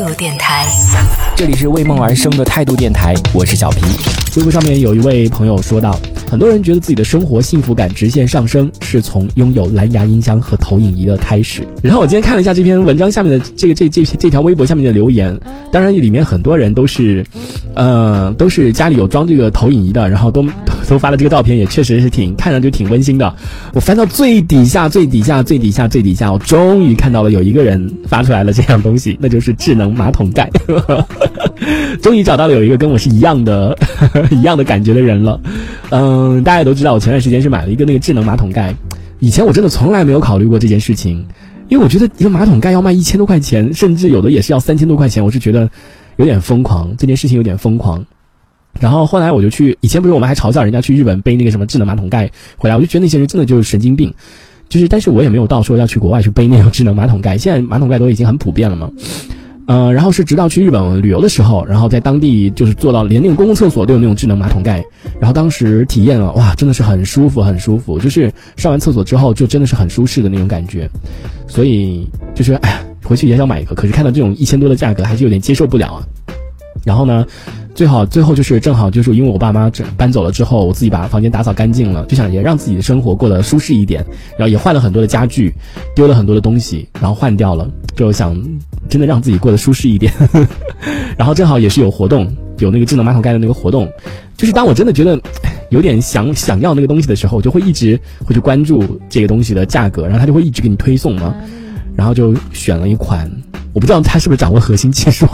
度电台，这里是为梦而生的态度电台，我是小皮。微博上面有一位朋友说到，很多人觉得自己的生活幸福感直线上升，是从拥有蓝牙音箱和投影仪的开始。然后我今天看了一下这篇文章下面的这个这这这条微博下面的留言，当然里面很多人都是，呃，都是家里有装这个投影仪的，然后都都发了这个照片，也确实是挺看上去挺温馨的。我翻到最底下最底下最底下最底下，我终于看到了有一个人发出来了这样东西，那就是智能马桶盖。终于找到了有一个跟我是一样的。一样的感觉的人了，嗯，大家都知道，我前段时间是买了一个那个智能马桶盖。以前我真的从来没有考虑过这件事情，因为我觉得一个马桶盖要卖一千多块钱，甚至有的也是要三千多块钱，我是觉得有点疯狂，这件事情有点疯狂。然后后来我就去，以前不是我们还嘲笑人家去日本背那个什么智能马桶盖回来，我就觉得那些人真的就是神经病。就是，但是我也没有到说要去国外去背那种智能马桶盖，现在马桶盖都已经很普遍了嘛。嗯，然后是直到去日本旅游的时候，然后在当地就是做到连那种公共厕所都有那种智能马桶盖，然后当时体验了，哇，真的是很舒服，很舒服，就是上完厕所之后就真的是很舒适的那种感觉，所以就是哎呀，回去也想买一个，可是看到这种一千多的价格还是有点接受不了啊。然后呢？最好最后就是正好就是因为我爸妈搬走了之后，我自己把房间打扫干净了，就想也让自己的生活过得舒适一点，然后也换了很多的家具，丢了很多的东西，然后换掉了，就想真的让自己过得舒适一点。然后正好也是有活动，有那个智能马桶盖的那个活动，就是当我真的觉得有点想想要那个东西的时候，我就会一直会去关注这个东西的价格，然后他就会一直给你推送嘛，然后就选了一款。我不知道他是不是掌握核心技术，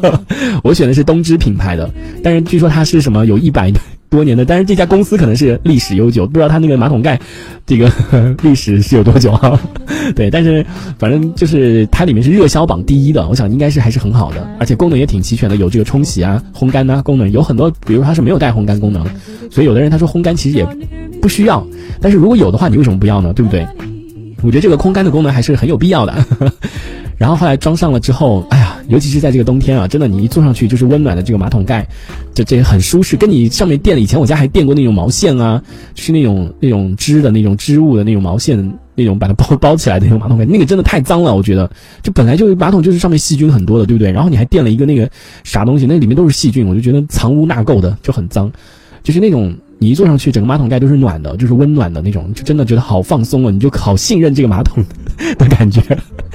我选的是东芝品牌的，但是据说它是什么有一百多年的，但是这家公司可能是历史悠久，不知道它那个马桶盖这个 历史是有多久啊？对，但是反正就是它里面是热销榜第一的，我想应该是还是很好的，而且功能也挺齐全的，有这个冲洗啊、烘干呐功能，有很多，比如它是没有带烘干功能，所以有的人他说烘干其实也不需要，但是如果有的话，你为什么不要呢？对不对？我觉得这个烘干的功能还是很有必要的。然后后来装上了之后，哎呀，尤其是在这个冬天啊，真的你一坐上去就是温暖的这个马桶盖，这这很舒适。跟你上面垫了，以前我家还垫过那种毛线啊，是那种那种织的那种织物的那种毛线，那种把它包包起来的那种马桶盖，那个真的太脏了，我觉得。就本来就马桶就是上面细菌很多的，对不对？然后你还垫了一个那个啥东西，那里面都是细菌，我就觉得藏污纳垢的，就很脏。就是那种。你一坐上去，整个马桶盖都是暖的，就是温暖的那种，就真的觉得好放松啊！你就好信任这个马桶的 感觉。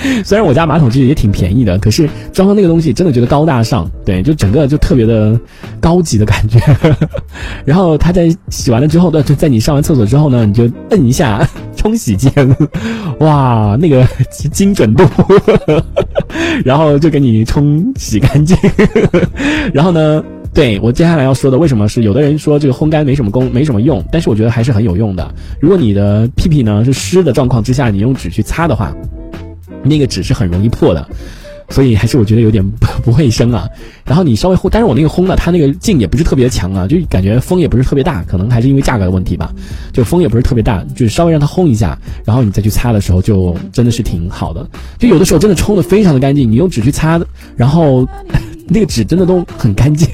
虽然我家马桶其实也挺便宜的，可是装上那个东西，真的觉得高大上，对，就整个就特别的高级的感觉。然后它在洗完了之后，在在你上完厕所之后呢，你就摁一下 冲洗键，哇，那个精准度，然后就给你冲洗干净。然后呢？对我接下来要说的，为什么是有的人说这个烘干没什么功，没什么用，但是我觉得还是很有用的。如果你的屁屁呢是湿的状况之下，你用纸去擦的话，那个纸是很容易破的，所以还是我觉得有点不 不卫生啊。然后你稍微烘，但是我那个烘呢，它那个劲也不是特别强啊，就感觉风也不是特别大，可能还是因为价格的问题吧，就风也不是特别大，就是稍微让它烘一下，然后你再去擦的时候，就真的是挺好的。就有的时候真的冲的非常的干净，你用纸去擦，然后。那个纸真的都很干净，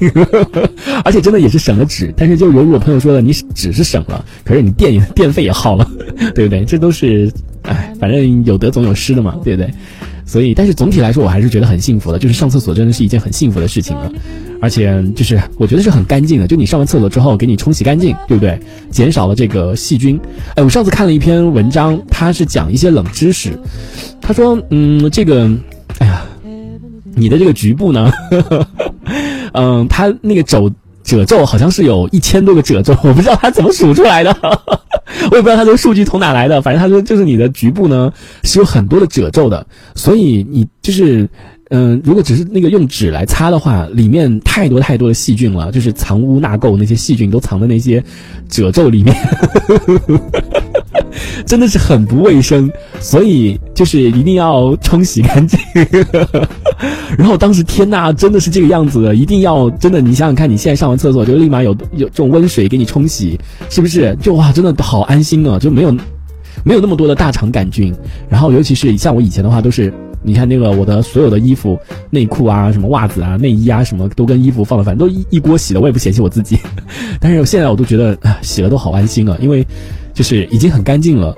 而且真的也是省了纸。但是就犹如我朋友说的，你纸是省了，可是你电电费也耗了，对不对？这都是，哎，反正有得总有失的嘛，对不对？所以，但是总体来说，我还是觉得很幸福的。就是上厕所真的是一件很幸福的事情了，而且就是我觉得是很干净的。就你上完厕所之后，给你冲洗干净，对不对？减少了这个细菌。哎，我上次看了一篇文章，他是讲一些冷知识。他说，嗯，这个，哎呀。你的这个局部呢，嗯，它那个褶褶皱好像是有一千多个褶皱，我不知道它怎么数出来的，我也不知道它这个数据从哪来的。反正他说就是你的局部呢是有很多的褶皱的，所以你就是嗯，如果只是那个用纸来擦的话，里面太多太多的细菌了，就是藏污纳垢，那些细菌都藏在那些褶皱里面。真的是很不卫生，所以就是一定要冲洗干净。然后当时天呐，真的是这个样子的，一定要真的，你想想看，你现在上完厕所就立马有有这种温水给你冲洗，是不是？就哇，真的好安心啊，就没有没有那么多的大肠杆菌。然后尤其是像我以前的话，都是你看那个我的所有的衣服、内裤啊、什么袜子啊、内衣啊，什么都跟衣服放了，反正都一一锅洗的，我也不嫌弃我自己。但是现在我都觉得洗了都好安心啊，因为。就是已经很干净了，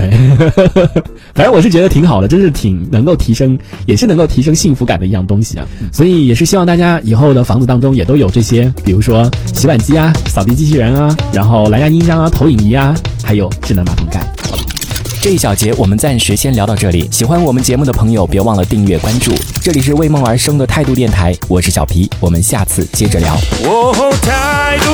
对，反正我是觉得挺好的，真是挺能够提升，也是能够提升幸福感的一样东西啊。所以也是希望大家以后的房子当中也都有这些，比如说洗碗机啊、扫地机器人啊，然后蓝牙音箱啊、投影仪啊，还有智能马桶盖。这一小节我们暂时先聊到这里。喜欢我们节目的朋友，别忘了订阅关注。这里是为梦而生的态度电台，我是小皮，我们下次接着聊。哦，态度